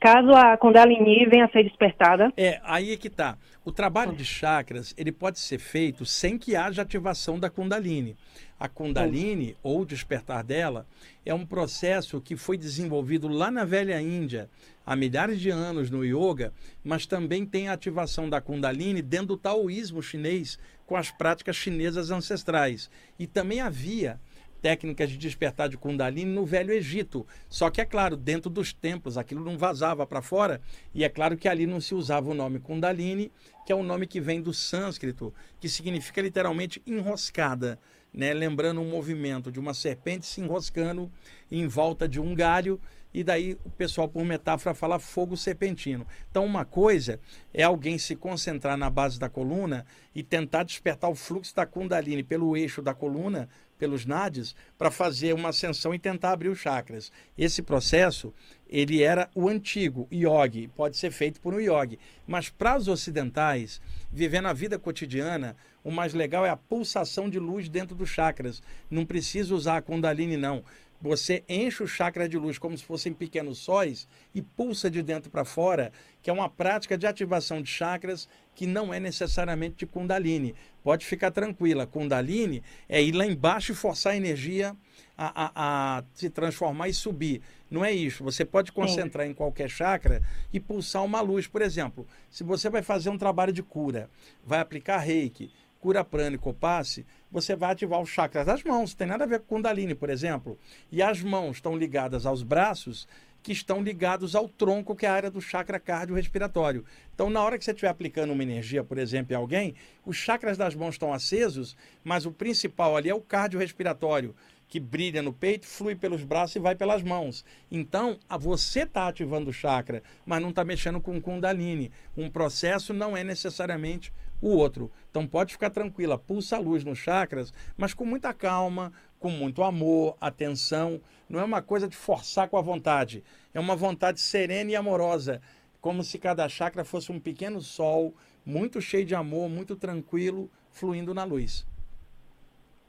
caso a Kundalini venha a ser despertada. É, aí é que tá. O trabalho de chakras, ele pode ser feito sem que haja ativação da Kundalini. A Kundalini, ou despertar dela, é um processo que foi desenvolvido lá na velha Índia, há milhares de anos no yoga, mas também tem a ativação da Kundalini dentro do taoísmo chinês, com as práticas chinesas ancestrais. E também havia técnicas de despertar de Kundalini no Velho Egito. Só que, é claro, dentro dos templos, aquilo não vazava para fora, e é claro que ali não se usava o nome Kundalini, que é um nome que vem do sânscrito, que significa literalmente enroscada. Né, lembrando um movimento de uma serpente se enroscando em volta de um galho e daí o pessoal, por metáfora, fala fogo serpentino. Então, uma coisa é alguém se concentrar na base da coluna e tentar despertar o fluxo da Kundalini pelo eixo da coluna, pelos nadis, para fazer uma ascensão e tentar abrir os chakras. Esse processo, ele era o antigo yogi, pode ser feito por um yogi. Mas para os ocidentais, vivendo a vida cotidiana, o mais legal é a pulsação de luz dentro dos chakras. Não precisa usar a Kundalini, não. Você enche o chakra de luz como se fossem pequenos sóis e pulsa de dentro para fora, que é uma prática de ativação de chakras que não é necessariamente de Kundalini. Pode ficar tranquila, Kundalini é ir lá embaixo e forçar a energia a, a, a se transformar e subir. Não é isso. Você pode concentrar Sim. em qualquer chakra e pulsar uma luz. Por exemplo, se você vai fazer um trabalho de cura, vai aplicar reiki, cura prânico passe, você vai ativar os chakras das mãos. Tem nada a ver com Kundalini, por exemplo. E as mãos estão ligadas aos braços, que estão ligados ao tronco, que é a área do chakra cardiorrespiratório. Então, na hora que você estiver aplicando uma energia, por exemplo, em alguém, os chakras das mãos estão acesos, mas o principal ali é o cardiorrespiratório, que brilha no peito, flui pelos braços e vai pelas mãos. Então, você está ativando o chakra, mas não está mexendo com Kundalini. Um processo não é necessariamente o outro. Então pode ficar tranquila, pulsa a luz nos chakras, mas com muita calma, com muito amor, atenção. Não é uma coisa de forçar com a vontade, é uma vontade serena e amorosa, como se cada chakra fosse um pequeno sol, muito cheio de amor, muito tranquilo, fluindo na luz.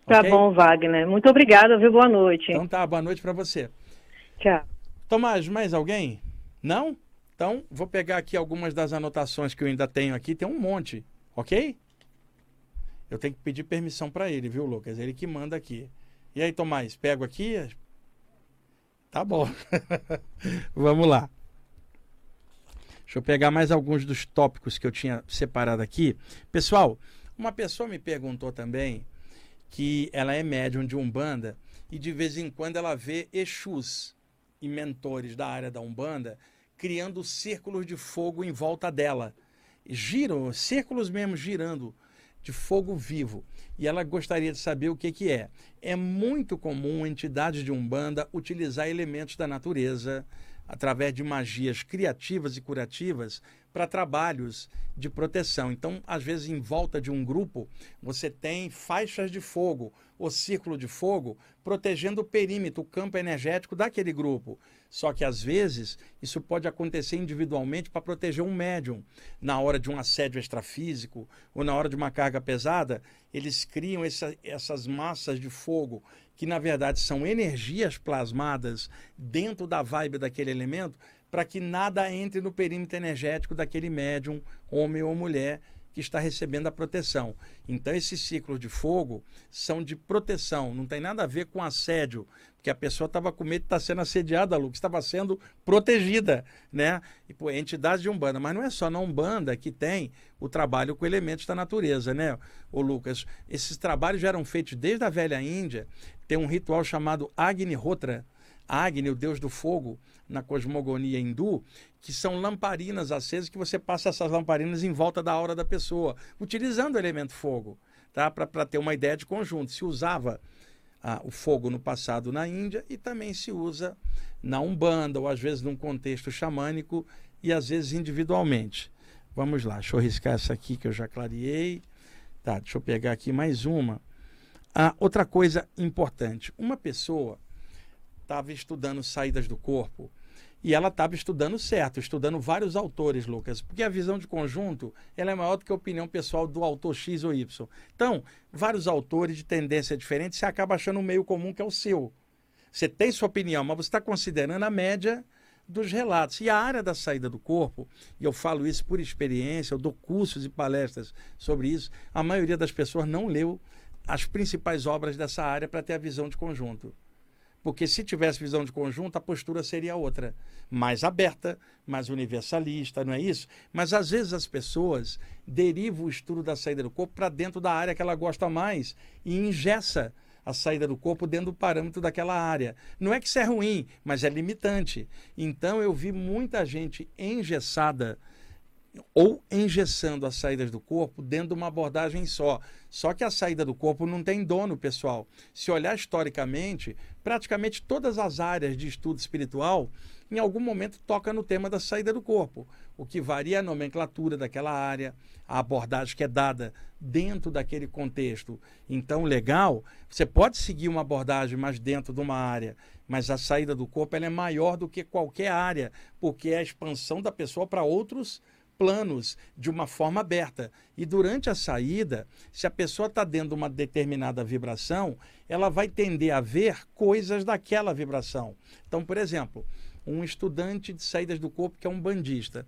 Tá okay? bom, Wagner. Muito obrigada, viu? Boa noite. Então tá, boa noite para você. Tchau. Tomás, mais alguém? Não? Então, vou pegar aqui algumas das anotações que eu ainda tenho aqui, tem um monte. Ok? Eu tenho que pedir permissão para ele, viu, Lucas? Ele que manda aqui. E aí, Tomás, pego aqui? Tá bom. <laughs> Vamos lá. Deixa eu pegar mais alguns dos tópicos que eu tinha separado aqui. Pessoal, uma pessoa me perguntou também que ela é médium de Umbanda e de vez em quando ela vê Exus e mentores da área da Umbanda criando círculos de fogo em volta dela giram, círculos mesmo girando de fogo vivo. E ela gostaria de saber o que, que é. É muito comum entidades de Umbanda utilizar elementos da natureza através de magias criativas e curativas para trabalhos de proteção. Então, às vezes, em volta de um grupo, você tem faixas de fogo ou círculo de fogo protegendo o perímetro, o campo energético daquele grupo. Só que às vezes isso pode acontecer individualmente para proteger um médium. Na hora de um assédio extrafísico ou na hora de uma carga pesada, eles criam essa, essas massas de fogo que na verdade são energias plasmadas dentro da vibe daquele elemento para que nada entre no perímetro energético daquele médium, homem ou mulher, que está recebendo a proteção. Então, esses ciclos de fogo são de proteção, não tem nada a ver com assédio, porque a pessoa estava com medo de estar tá sendo assediada, Lucas, estava sendo protegida, né? E, pô, entidades de Umbanda, mas não é só na Umbanda que tem o trabalho com elementos da natureza, né, o Lucas? Esses trabalhos já eram feitos desde a velha Índia, tem um ritual chamado Agni Hotra, Agni, o deus do fogo, na cosmogonia hindu, que são lamparinas acesas que você passa essas lamparinas em volta da aura da pessoa, utilizando o elemento fogo, tá? para ter uma ideia de conjunto. Se usava ah, o fogo no passado na Índia e também se usa na Umbanda, ou às vezes num contexto xamânico e às vezes individualmente. Vamos lá, deixa eu riscar essa aqui que eu já clareei. Tá, deixa eu pegar aqui mais uma. Ah, outra coisa importante: uma pessoa estava estudando saídas do corpo e ela estava estudando certo, estudando vários autores, Lucas, porque a visão de conjunto ela é maior do que a opinião pessoal do autor X ou Y. Então, vários autores de tendência diferente, você acaba achando um meio comum que é o seu. Você tem sua opinião, mas você está considerando a média dos relatos. E a área da saída do corpo, e eu falo isso por experiência, eu dou cursos e palestras sobre isso, a maioria das pessoas não leu as principais obras dessa área para ter a visão de conjunto. Porque se tivesse visão de conjunto, a postura seria outra, mais aberta, mais universalista, não é isso? Mas às vezes as pessoas derivam o estudo da saída do corpo para dentro da área que ela gosta mais e ingessa a saída do corpo dentro do parâmetro daquela área. Não é que isso é ruim, mas é limitante. Então eu vi muita gente engessada ou engessando as saídas do corpo dentro de uma abordagem só. Só que a saída do corpo não tem dono, pessoal. Se olhar historicamente, praticamente todas as áreas de estudo espiritual, em algum momento toca no tema da saída do corpo. O que varia é a nomenclatura daquela área, a abordagem que é dada dentro daquele contexto. Então, legal, você pode seguir uma abordagem mais dentro de uma área, mas a saída do corpo ela é maior do que qualquer área, porque é a expansão da pessoa para outros planos de uma forma aberta. E durante a saída, se a pessoa está dentro de uma determinada vibração, ela vai tender a ver coisas daquela vibração. Então, por exemplo, um estudante de saídas do corpo que é um bandista.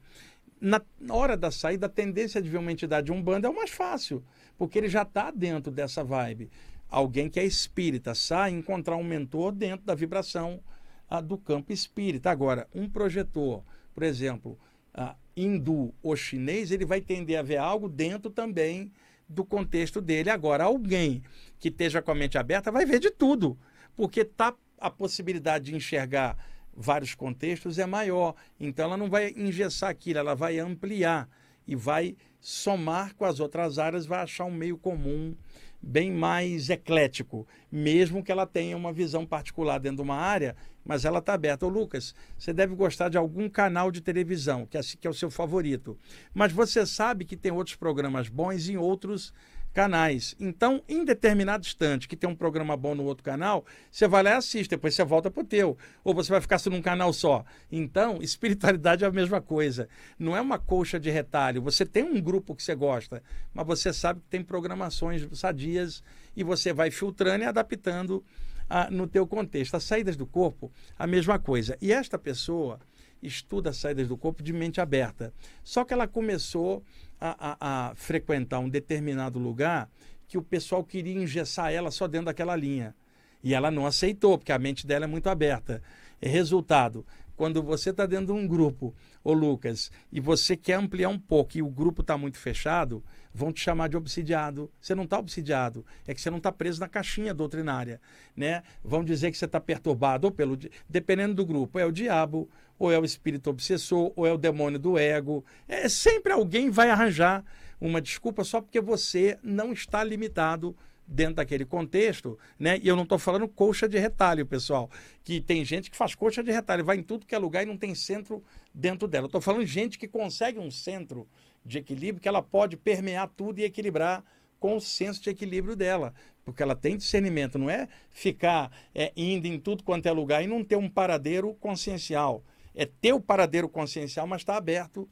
Na hora da saída, a tendência de ver uma entidade de um bando é o mais fácil, porque ele já está dentro dessa vibe. Alguém que é espírita sai encontrar um mentor dentro da vibração ah, do campo espírita. Agora, um projetor, por exemplo, ah, hindu ou chinês, ele vai tender a ver algo dentro também do contexto dele. Agora, alguém que esteja com a mente aberta vai ver de tudo, porque tá a possibilidade de enxergar vários contextos é maior. Então, ela não vai engessar aquilo, ela vai ampliar e vai somar com as outras áreas, vai achar um meio comum bem mais eclético, mesmo que ela tenha uma visão particular dentro de uma área, mas ela está aberta. Ô Lucas, você deve gostar de algum canal de televisão, que é, que é o seu favorito, mas você sabe que tem outros programas bons em outros canais. Então, em determinado instante que tem um programa bom no outro canal, você vai lá e assiste, depois você volta para o teu. Ou você vai ficar só num canal só. Então, <laughs> espiritualidade é a mesma coisa. Não é uma colcha de retalho. Você tem um grupo que você gosta, mas você sabe que tem programações sadias e você vai filtrando e adaptando a, no teu contexto. As saídas do corpo, a mesma coisa. E esta pessoa estuda as saídas do corpo de mente aberta. Só que ela começou a, a, a frequentar um determinado lugar que o pessoal queria engessar ela só dentro daquela linha. E ela não aceitou, porque a mente dela é muito aberta. Resultado, quando você está dentro de um grupo, ô Lucas, e você quer ampliar um pouco e o grupo está muito fechado, vão te chamar de obsidiado. Você não está obsidiado, é que você não está preso na caixinha doutrinária. Né? Vão dizer que você está perturbado, ou pelo. Dependendo do grupo, é o diabo, ou é o espírito obsessor, ou é o demônio do ego. É sempre alguém vai arranjar uma desculpa só porque você não está limitado dentro daquele contexto, né? E eu não estou falando coxa de retalho, pessoal, que tem gente que faz coxa de retalho, vai em tudo que é lugar e não tem centro dentro dela. Estou falando gente que consegue um centro de equilíbrio que ela pode permear tudo e equilibrar com o senso de equilíbrio dela, porque ela tem discernimento, não é ficar é, indo em tudo quanto é lugar e não ter um paradeiro consciencial. É ter o paradeiro consciencial, mas está aberto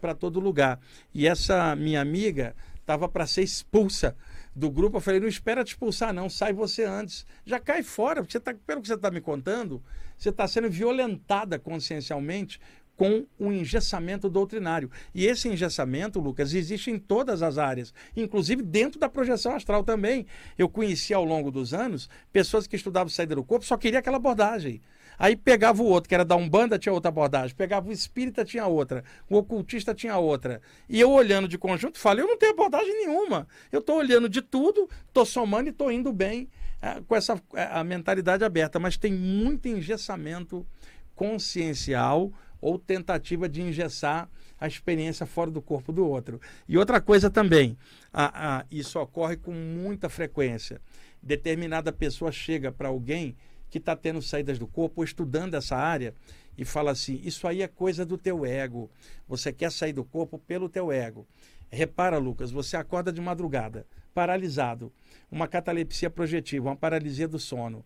para todo lugar. E essa minha amiga estava para ser expulsa do grupo. Eu falei, não espera te expulsar, não, sai você antes. Já cai fora, porque você tá, pelo que você está me contando, você está sendo violentada consciencialmente com o engessamento doutrinário. E esse engessamento, Lucas, existe em todas as áreas, inclusive dentro da projeção astral também. Eu conheci ao longo dos anos pessoas que estudavam saída do corpo, só queria aquela abordagem. Aí pegava o outro, que era da Umbanda, tinha outra abordagem. Pegava o espírita, tinha outra. O ocultista tinha outra. E eu olhando de conjunto, falei, eu não tenho abordagem nenhuma. Eu estou olhando de tudo, estou somando e estou indo bem é, com essa é, a mentalidade aberta. Mas tem muito engessamento consciencial ou tentativa de engessar a experiência fora do corpo do outro. E outra coisa também, a, a, isso ocorre com muita frequência. Determinada pessoa chega para alguém que está tendo saídas do corpo ou estudando essa área e fala assim: Isso aí é coisa do teu ego. Você quer sair do corpo pelo teu ego. Repara, Lucas, você acorda de madrugada, paralisado, uma catalepsia projetiva, uma paralisia do sono.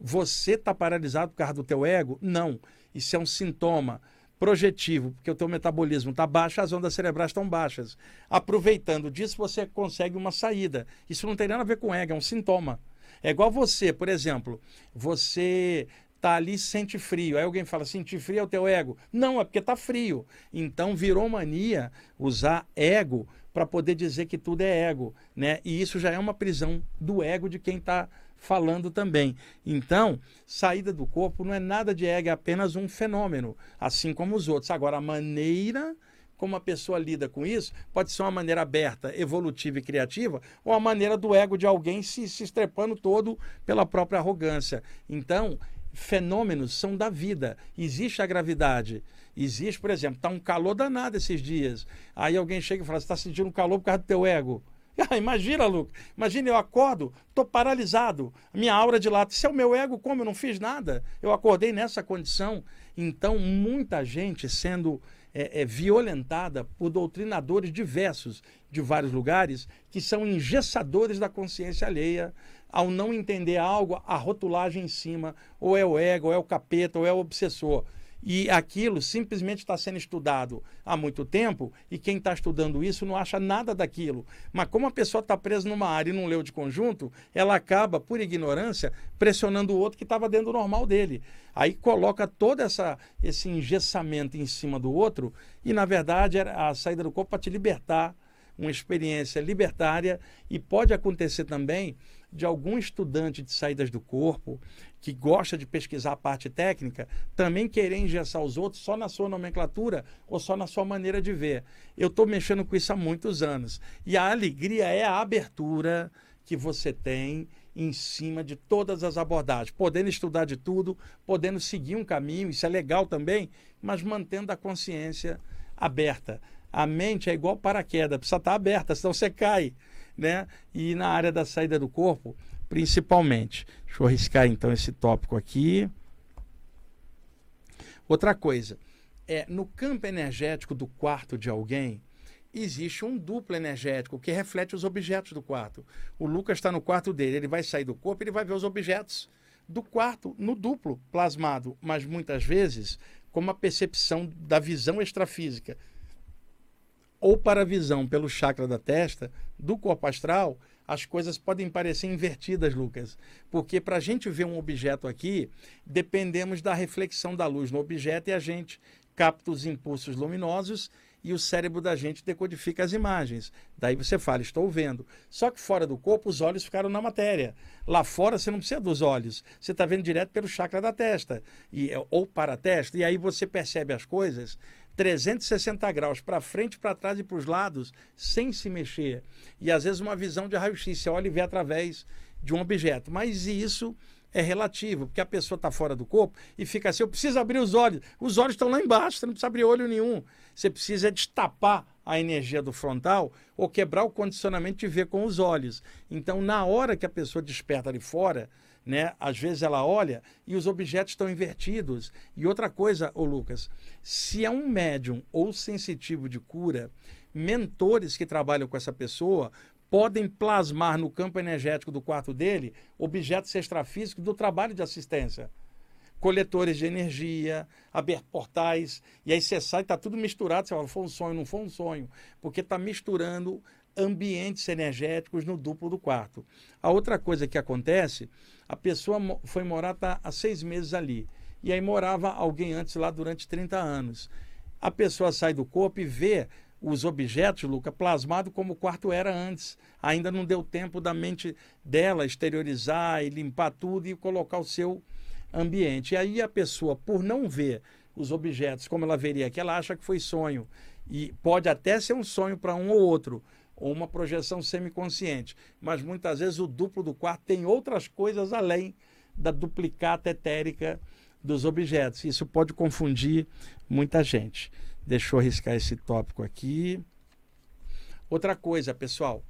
Você está paralisado por causa do teu ego? Não. Isso é um sintoma projetivo, porque o teu metabolismo está baixo, as ondas cerebrais estão baixas. Aproveitando disso, você consegue uma saída. Isso não tem nada a ver com ego, é um sintoma. É igual você, por exemplo, você tá ali sente frio. Aí alguém fala, sentir frio é o teu ego. Não, é porque tá frio. Então virou mania usar ego para poder dizer que tudo é ego, né? E isso já é uma prisão do ego de quem está falando também. Então, saída do corpo não é nada de ego, é apenas um fenômeno, assim como os outros. Agora, a maneira como a pessoa lida com isso, pode ser uma maneira aberta, evolutiva e criativa, ou a maneira do ego de alguém se, se estrepando todo pela própria arrogância. Então, fenômenos são da vida. Existe a gravidade. Existe, por exemplo, está um calor danado esses dias. Aí alguém chega e fala: Você está sentindo calor por causa do teu ego. <laughs> Ah, imagina, Lucas. Imagina, eu acordo, estou paralisado. Minha aura dilata. Se é o meu ego, como eu não fiz nada? Eu acordei nessa condição. Então, muita gente sendo é, é, violentada por doutrinadores diversos de vários lugares que são engessadores da consciência alheia ao não entender algo, a rotulagem em cima, ou é o ego, ou é o capeta, ou é o obsessor. E aquilo simplesmente está sendo estudado há muito tempo e quem está estudando isso não acha nada daquilo. Mas como a pessoa está presa numa área e não leu de conjunto, ela acaba, por ignorância, pressionando o outro que estava dentro do normal dele. Aí coloca todo essa, esse engessamento em cima do outro e, na verdade, a saída do corpo para te libertar uma experiência libertária e pode acontecer também de algum estudante de saídas do corpo que gosta de pesquisar a parte técnica também querer engessar os outros só na sua nomenclatura ou só na sua maneira de ver. Eu estou mexendo com isso há muitos anos e a alegria é a abertura que você tem em cima de todas as abordagens, podendo estudar de tudo, podendo seguir um caminho, isso é legal também, mas mantendo a consciência aberta. A mente é igual paraquedas, precisa estar aberta, senão você cai. Né? E na área da saída do corpo, principalmente. Deixa eu arriscar então esse tópico aqui. Outra coisa, é no campo energético do quarto de alguém, existe um duplo energético que reflete os objetos do quarto. O Lucas está no quarto dele, ele vai sair do corpo, ele vai ver os objetos do quarto no duplo plasmado, mas muitas vezes com uma percepção da visão extrafísica ou para a visão pelo chakra da testa, do corpo astral, as coisas podem parecer invertidas, Lucas. Porque para a gente ver um objeto aqui, dependemos da reflexão da luz no objeto e a gente capta os impulsos luminosos e o cérebro da gente decodifica as imagens. Daí você fala, estou vendo. Só que fora do corpo, os olhos ficaram na matéria. Lá fora, você não precisa dos olhos. Você está vendo direto pelo chakra da testa, e, ou para a testa, e aí você percebe as coisas 360 graus para frente, para trás e para os lados, sem se mexer. E às vezes uma visão de raio-x, você olha e vê através de um objeto. Mas isso é relativo, porque a pessoa está fora do corpo e fica assim: eu preciso abrir os olhos. Os olhos estão lá embaixo, você não precisa abrir olho nenhum. Você precisa destapar a energia do frontal ou quebrar o condicionamento de ver com os olhos. Então, na hora que a pessoa desperta ali fora, né? Às vezes ela olha e os objetos estão invertidos. E outra coisa, ô Lucas, se é um médium ou sensitivo de cura, mentores que trabalham com essa pessoa podem plasmar no campo energético do quarto dele objetos extrafísicos do trabalho de assistência. Coletores de energia, aberto portais, e aí você sai, está tudo misturado, você fala, foi um sonho, não foi um sonho, porque está misturando ambientes energéticos no duplo do quarto. A outra coisa que acontece, a pessoa foi morar tá, há seis meses ali. E aí morava alguém antes lá durante 30 anos. A pessoa sai do corpo e vê os objetos, Luca, plasmado como o quarto era antes. Ainda não deu tempo da mente dela exteriorizar e limpar tudo e colocar o seu ambiente. E aí a pessoa, por não ver os objetos como ela veria que ela acha que foi sonho. E pode até ser um sonho para um ou outro, ou uma projeção semiconsciente. Mas muitas vezes o duplo do quarto tem outras coisas além da duplicata etérica dos objetos. Isso pode confundir muita gente. Deixa eu arriscar esse tópico aqui. Outra coisa, pessoal.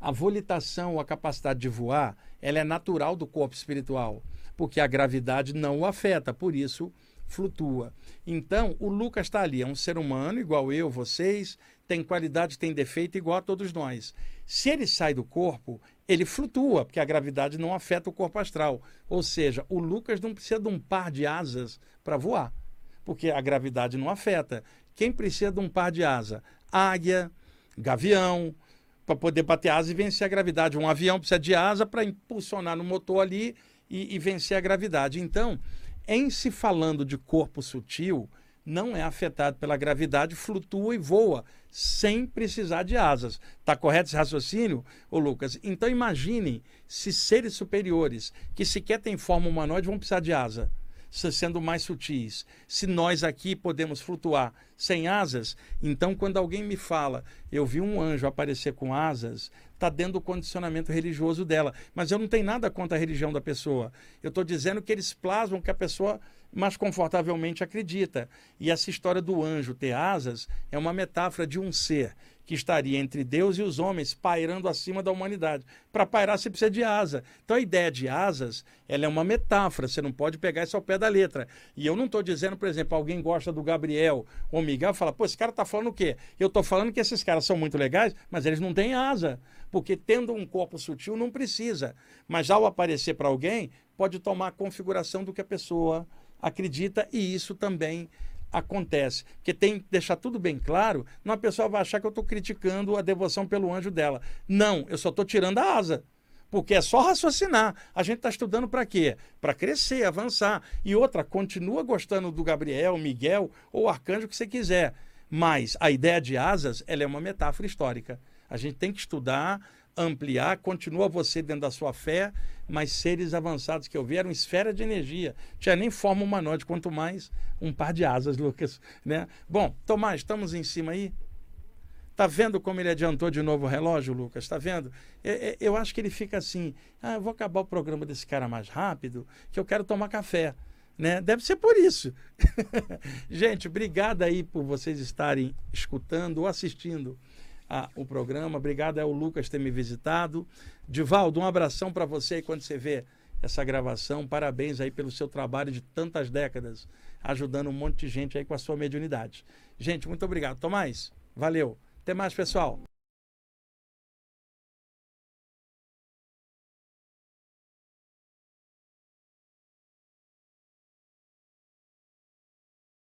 A volitação, a capacidade de voar, ela é natural do corpo espiritual, porque a gravidade não o afeta, por isso flutua. Então, o Lucas está ali, é um ser humano igual eu, vocês, tem qualidade, tem defeito igual a todos nós. Se ele sai do corpo, ele flutua, porque a gravidade não afeta o corpo astral. Ou seja, o Lucas não precisa de um par de asas para voar, porque a gravidade não afeta. Quem precisa de um par de asa? Águia, gavião, para poder bater asa e vencer a gravidade. Um avião precisa de asa para impulsionar no motor ali e, e vencer a gravidade. Então, em se falando de corpo sutil, não é afetado pela gravidade, flutua e voa sem precisar de asas. Está correto esse raciocínio, ô Lucas? Então imagine se seres superiores, que sequer têm forma humanoide, vão precisar de asa. sendo mais sutis. Se nós aqui podemos flutuar sem asas, então quando alguém me fala, eu vi um anjo aparecer com asas, está dentro do condicionamento religioso dela. Mas eu não tenho nada contra a religião da pessoa. Eu estou dizendo que eles plasmam que a pessoa mais confortavelmente acredita. E essa história do anjo ter asas é uma metáfora de um ser que estaria entre Deus e os homens, pairando acima da humanidade. Para pairar, você precisa de asa. Então a ideia de asas ela é uma metáfora, você não pode pegar isso ao pé da letra. E eu não estou dizendo, por exemplo, alguém gosta do Gabriel ou Miguel fala, pô, esse cara está falando o quê? Eu estou falando que esses caras são muito legais, mas eles não têm asa. Porque tendo um corpo sutil não precisa. Mas ao aparecer para alguém, pode tomar a configuração do que a pessoa acredita e isso também acontece. Porque tem que deixar tudo bem claro, não a pessoa vai achar que eu estou criticando a devoção pelo anjo dela. Não, eu só estou tirando a asa. Porque é só raciocinar. A gente está estudando para quê? Para crescer, avançar. E outra, continua gostando do Gabriel, Miguel ou arcanjo que você quiser. Mas a ideia de asas ela é uma metáfora histórica. A gente tem que estudar, ampliar, continua você dentro da sua fé, mas seres avançados que eu vi eram esfera de energia. Tinha nem forma humanoide, quanto mais um par de asas, <laughs> Lucas. Né? Bom, Tomás, estamos em cima aí? Tá vendo como ele adiantou de novo o relógio, Lucas? Tá vendo? Eu, eu acho que ele fica assim: ah, eu vou acabar o programa desse cara mais rápido, que eu quero tomar café. Né? Deve ser por isso. <laughs> Gente, obrigado aí por vocês estarem escutando ou assistindo a, o programa. Obrigado ao Lucas ter me visitado. Divaldo, um abração para você aí quando você vê essa gravação. Parabéns aí pelo seu trabalho de tantas décadas, ajudando um monte de gente aí com a sua mediunidade. Gente, muito obrigado. Tomás, valeu. Até mais, pessoal.